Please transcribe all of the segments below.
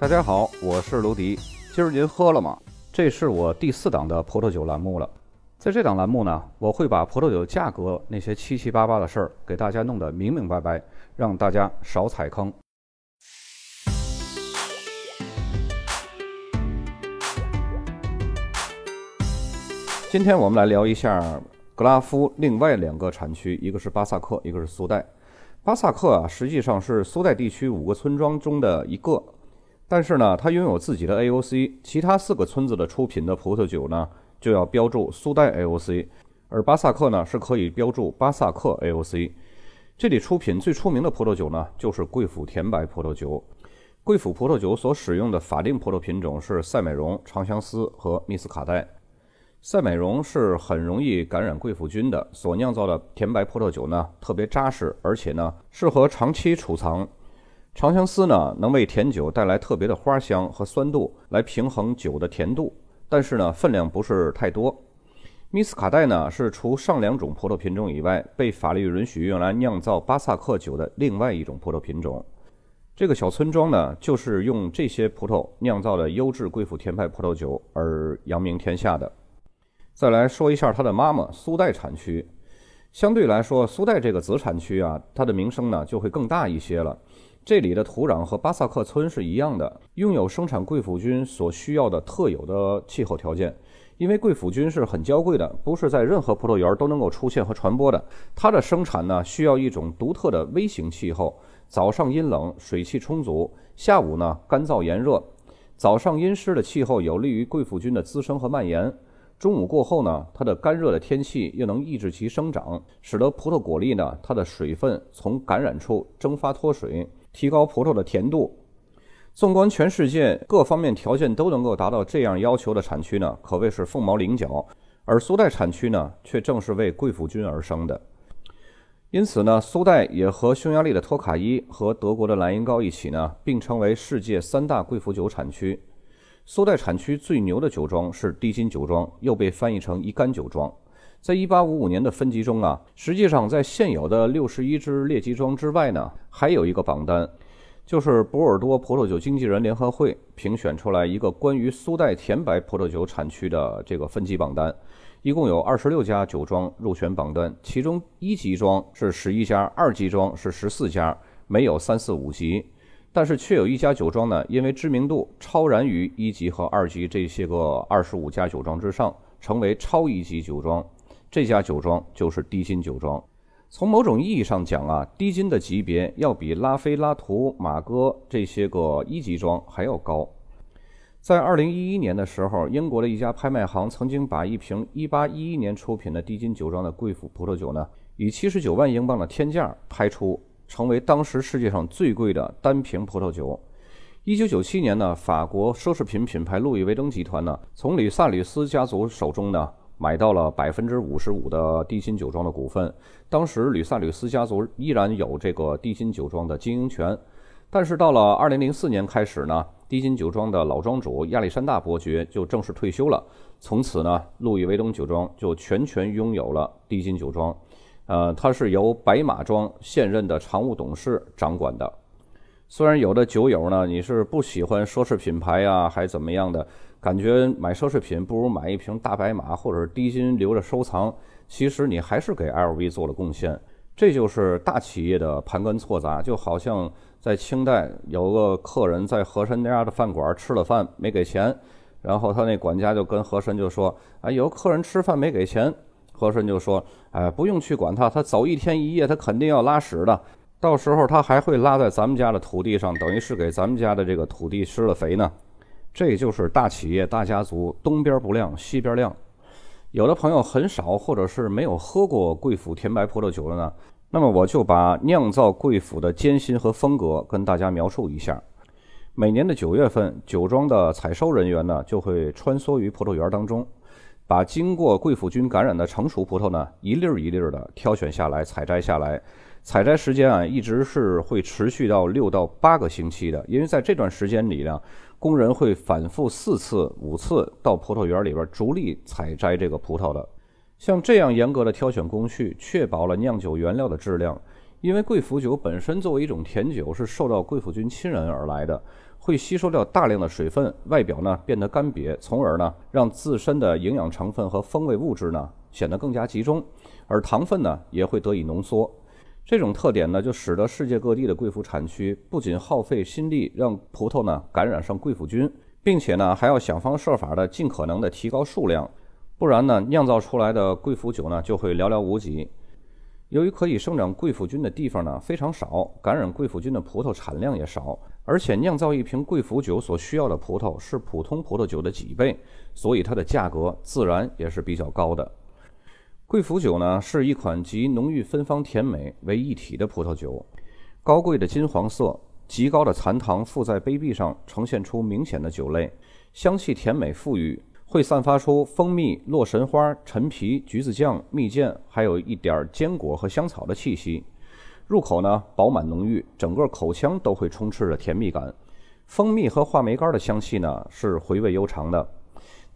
大家好，我是卢迪。今儿您喝了吗？这是我第四档的葡萄酒栏目了。在这档栏目呢，我会把葡萄酒价格那些七七八八的事儿给大家弄得明明白白，让大家少踩坑。今天我们来聊一下格拉夫另外两个产区，一个是巴萨克，一个是苏代。巴萨克啊，实际上是苏代地区五个村庄中的一个。但是呢，它拥有自己的 AOC，其他四个村子的出品的葡萄酒呢，就要标注苏代 AOC，而巴萨克呢是可以标注巴萨克 AOC。这里出品最出名的葡萄酒呢，就是贵腐甜白葡萄酒。贵腐葡萄酒所使用的法定葡萄品种是赛美容、长相思和密斯卡代。赛美容是很容易感染贵腐菌的，所酿造的甜白葡萄酒呢，特别扎实，而且呢，适合长期储藏。长相思呢，能为甜酒带来特别的花香和酸度，来平衡酒的甜度，但是呢，分量不是太多。密斯卡代呢，是除上两种葡萄品种以外，被法律允许用来酿造巴萨克酒的另外一种葡萄品种。这个小村庄呢，就是用这些葡萄酿造的优质贵腐甜白葡萄酒而扬名天下的。再来说一下它的妈妈苏代产区，相对来说，苏代这个子产区啊，它的名声呢就会更大一些了。这里的土壤和巴萨克村是一样的，拥有生产贵腐菌所需要的特有的气候条件。因为贵腐菌是很娇贵的，不是在任何葡萄园都能够出现和传播的。它的生产呢，需要一种独特的微型气候：早上阴冷，水汽充足；下午呢，干燥炎热。早上阴湿的气候有利于贵腐菌的滋生和蔓延。中午过后呢，它的干热的天气又能抑制其生长，使得葡萄果粒呢，它的水分从感染处蒸发脱水。提高葡萄的甜度。纵观全世界，各方面条件都能够达到这样要求的产区呢，可谓是凤毛麟角。而苏代产区呢，却正是为贵腐菌而生的。因此呢，苏代也和匈牙利的托卡伊和德国的莱茵高一起呢，并称为世界三大贵腐酒产区。苏代产区最牛的酒庄是低金酒庄，又被翻译成一干酒庄。在一八五五年的分级中啊，实际上在现有的六十一支列级庄之外呢，还有一个榜单，就是波尔多葡萄酒经纪人联合会评选出来一个关于苏代甜白葡萄酒产区的这个分级榜单，一共有二十六家酒庄入选榜单，其中一级庄是十一家，二级庄是十四家，没有三四五级，但是却有一家酒庄呢，因为知名度超然于一级和二级这些个二十五家酒庄之上，成为超一级酒庄。这家酒庄就是低金酒庄。从某种意义上讲啊，低金的级别要比拉菲、拉图、马哥这些个一级庄还要高。在二零一一年的时候，英国的一家拍卖行曾经把一瓶一八一一年出品的低金酒庄的贵腐葡萄酒呢，以七十九万英镑的天价拍出，成为当时世界上最贵的单瓶葡萄酒。一九九七年呢，法国奢侈品品牌路易威登集团呢，从吕萨吕斯家族手中呢。买到了百分之五十五的低金酒庄的股份，当时吕萨吕斯家族依然有这个低金酒庄的经营权，但是到了二零零四年开始呢，低金酒庄的老庄主亚历山大伯爵就正式退休了，从此呢，路易威登酒庄就全权拥有了低金酒庄，呃，它是由白马庄现任的常务董事掌管的。虽然有的酒友呢，你是不喜欢奢侈品牌呀，还怎么样的？感觉买奢侈品不如买一瓶大白马或者是低金留着收藏，其实你还是给 LV 做了贡献。这就是大企业的盘根错杂，就好像在清代有个客人在和珅家的饭馆吃了饭没给钱，然后他那管家就跟和珅就说：“啊，有客人吃饭没给钱。”和珅就说：“哎，不用去管他，他走一天一夜，他肯定要拉屎的，到时候他还会拉在咱们家的土地上，等于是给咱们家的这个土地施了肥呢。”这就是大企业、大家族，东边不亮西边亮。有的朋友很少或者是没有喝过贵腐甜白葡萄酒的呢，那么我就把酿造贵腐的艰辛和风格跟大家描述一下。每年的九月份，酒庄的采收人员呢就会穿梭于葡萄园当中，把经过贵腐菌感染的成熟葡萄呢一粒儿一粒儿的挑选下来，采摘下来。采摘时间啊，一直是会持续到六到八个星期的，因为在这段时间里呢，工人会反复四次、五次到葡萄园里边逐粒采摘这个葡萄的。像这样严格的挑选工序，确保了酿酒原料的质量。因为贵腐酒本身作为一种甜酒，是受到贵腐菌侵染而来的，会吸收掉大量的水分，外表呢变得干瘪，从而呢让自身的营养成分和风味物质呢显得更加集中，而糖分呢也会得以浓缩。这种特点呢，就使得世界各地的贵腐产区不仅耗费心力让葡萄呢感染上贵腐菌，并且呢还要想方设法的尽可能的提高数量，不然呢酿造出来的贵腐酒呢就会寥寥无几。由于可以生长贵腐菌的地方呢非常少，感染贵腐菌的葡萄产量也少，而且酿造一瓶贵腐酒所需要的葡萄是普通葡萄酒的几倍，所以它的价格自然也是比较高的。贵腐酒呢是一款集浓郁芬芳甜美为一体的葡萄酒，高贵的金黄色，极高的残糖附在杯壁上，呈现出明显的酒类，香气甜美馥郁。会散发出蜂蜜、洛神花、陈皮、橘子酱、蜜饯，还有一点坚果和香草的气息。入口呢饱满浓郁，整个口腔都会充斥着甜蜜感。蜂蜜和话梅干的香气呢是回味悠长的，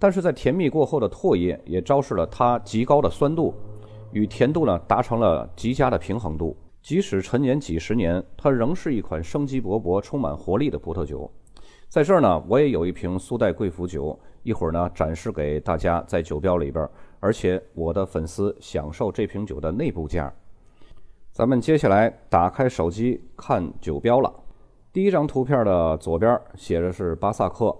但是在甜蜜过后的唾液也昭示了它极高的酸度，与甜度呢达成了极佳的平衡度。即使陈年几十年，它仍是一款生机勃勃、充满活力的葡萄酒。在这儿呢，我也有一瓶苏代贵腐酒。一会儿呢，展示给大家在酒标里边，而且我的粉丝享受这瓶酒的内部价。咱们接下来打开手机看酒标了。第一张图片的左边写的是巴萨克，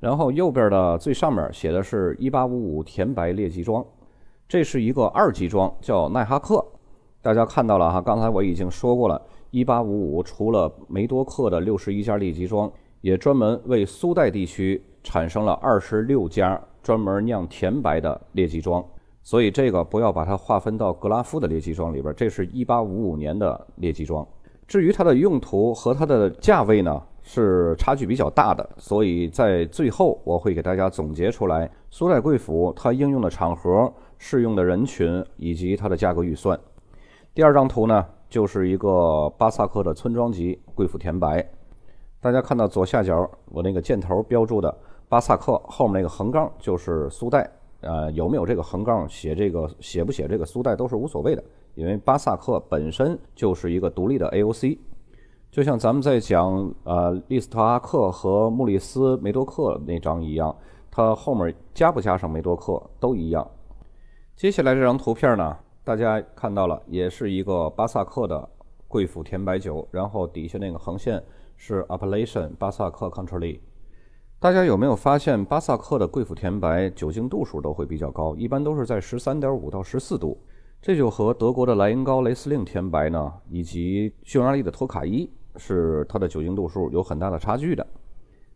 然后右边的最上面写的是1855甜白列级庄，这是一个二级庄，叫奈哈克。大家看到了哈，刚才我已经说过了，1855除了梅多克的六十一家列级庄，也专门为苏代地区。产生了二十六家专门酿甜白的列级庄，所以这个不要把它划分到格拉夫的列级庄里边。这是一八五五年的列级庄。至于它的用途和它的价位呢，是差距比较大的。所以在最后我会给大家总结出来苏代贵腐它应用的场合、适用的人群以及它的价格预算。第二张图呢，就是一个巴萨克的村庄级贵腐甜白。大家看到左下角我那个箭头标注的。巴萨克后面那个横杠就是苏代，呃，有没有这个横杠写这个写不写这个苏代都是无所谓的，因为巴萨克本身就是一个独立的 AOC，就像咱们在讲呃利斯特阿克和穆里斯梅多克那张一样，它后面加不加上梅多克都一样。接下来这张图片呢，大家看到了，也是一个巴萨克的贵腐甜白酒，然后底下那个横线是 Appellation 巴萨克 Country。大家有没有发现，巴萨克的贵腐甜白酒精度数都会比较高，一般都是在十三点五到十四度，这就和德国的莱茵高雷司令甜白呢，以及匈牙利的托卡伊是它的酒精度数有很大的差距的。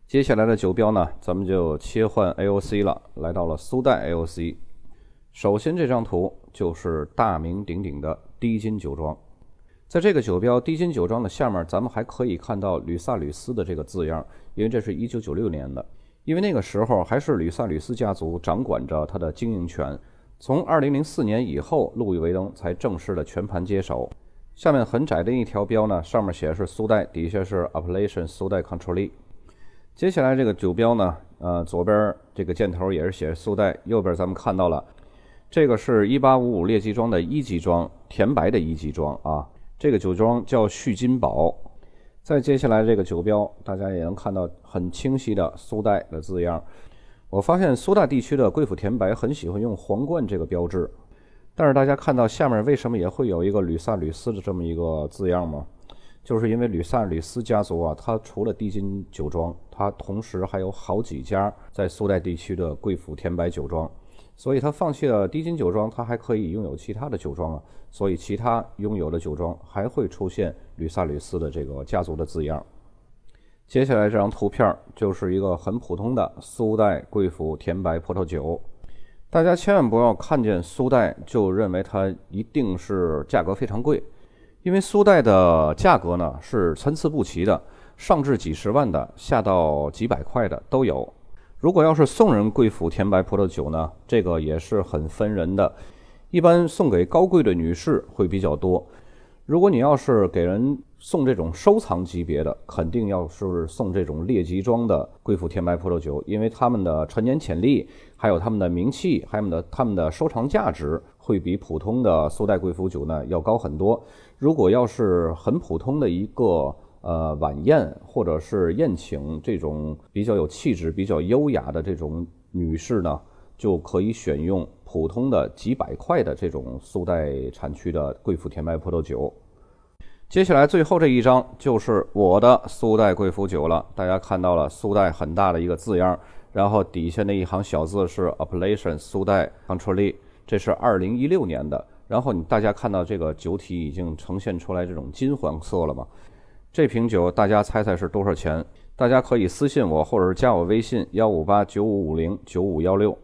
接下来的酒标呢，咱们就切换 AOC 了，来到了苏代 AOC。首先这张图就是大名鼎鼎的低金酒庄。在这个酒标“低金酒庄”的下面，咱们还可以看到吕萨吕斯的这个字样，因为这是一九九六年的。因为那个时候还是吕萨吕斯家族掌管着它的经营权。从二零零四年以后，路易威登才正式的全盘接手。下面很窄的一条标呢，上面写的是苏代，底下是 Appellation 苏代 Controle。接下来这个酒标呢，呃，左边这个箭头也是写苏代，右边咱们看到了，这个是一八五五列级庄的一级庄，甜白的一级庄啊。这个酒庄叫旭金宝，再接下来这个酒标，大家也能看到很清晰的苏代的字样。我发现苏大地区的贵腐甜白很喜欢用皇冠这个标志，但是大家看到下面为什么也会有一个吕萨吕斯的这么一个字样吗？就是因为吕萨吕斯家族啊，它除了低金酒庄，它同时还有好几家在苏代地区的贵腐甜白酒庄。所以，他放弃了低金酒庄，他还可以拥有其他的酒庄啊。所以，其他拥有的酒庄还会出现吕萨吕斯的这个家族的字样。接下来这张图片就是一个很普通的苏代贵腐甜白葡萄酒。大家千万不要看见苏代就认为它一定是价格非常贵，因为苏代的价格呢是参差不齐的，上至几十万的，下到几百块的都有。如果要是送人贵府甜白葡萄酒呢，这个也是很分人的，一般送给高贵的女士会比较多。如果你要是给人送这种收藏级别的，肯定要是送这种列级庄的贵腐甜白葡萄酒，因为他们的陈年潜力，还有他们的名气，还有的他们的收藏价值，会比普通的苏代贵腐酒呢要高很多。如果要是很普通的一个呃晚宴或者是宴请这种比较有气质、比较优雅的这种女士呢，就可以选用普通的几百块的这种苏代产区的贵腐甜白葡萄酒。接下来最后这一张就是我的苏代贵腐酒了。大家看到了苏代很大的一个字样，然后底下那一行小字是 Appellation 苏代 c o n t r o l e 这是二零一六年的。然后你大家看到这个酒体已经呈现出来这种金黄色了吗？这瓶酒大家猜猜是多少钱？大家可以私信我，或者是加我微信幺五八九五五零九五幺六，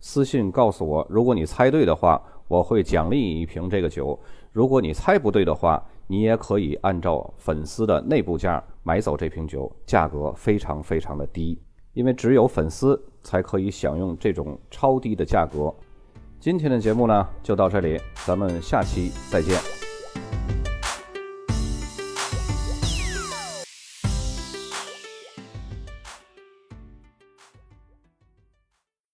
私信告诉我，如果你猜对的话，我会奖励你一瓶这个酒；如果你猜不对的话，你也可以按照粉丝的内部价买走这瓶酒，价格非常非常的低，因为只有粉丝才可以享用这种超低的价格。今天的节目呢，就到这里，咱们下期再见。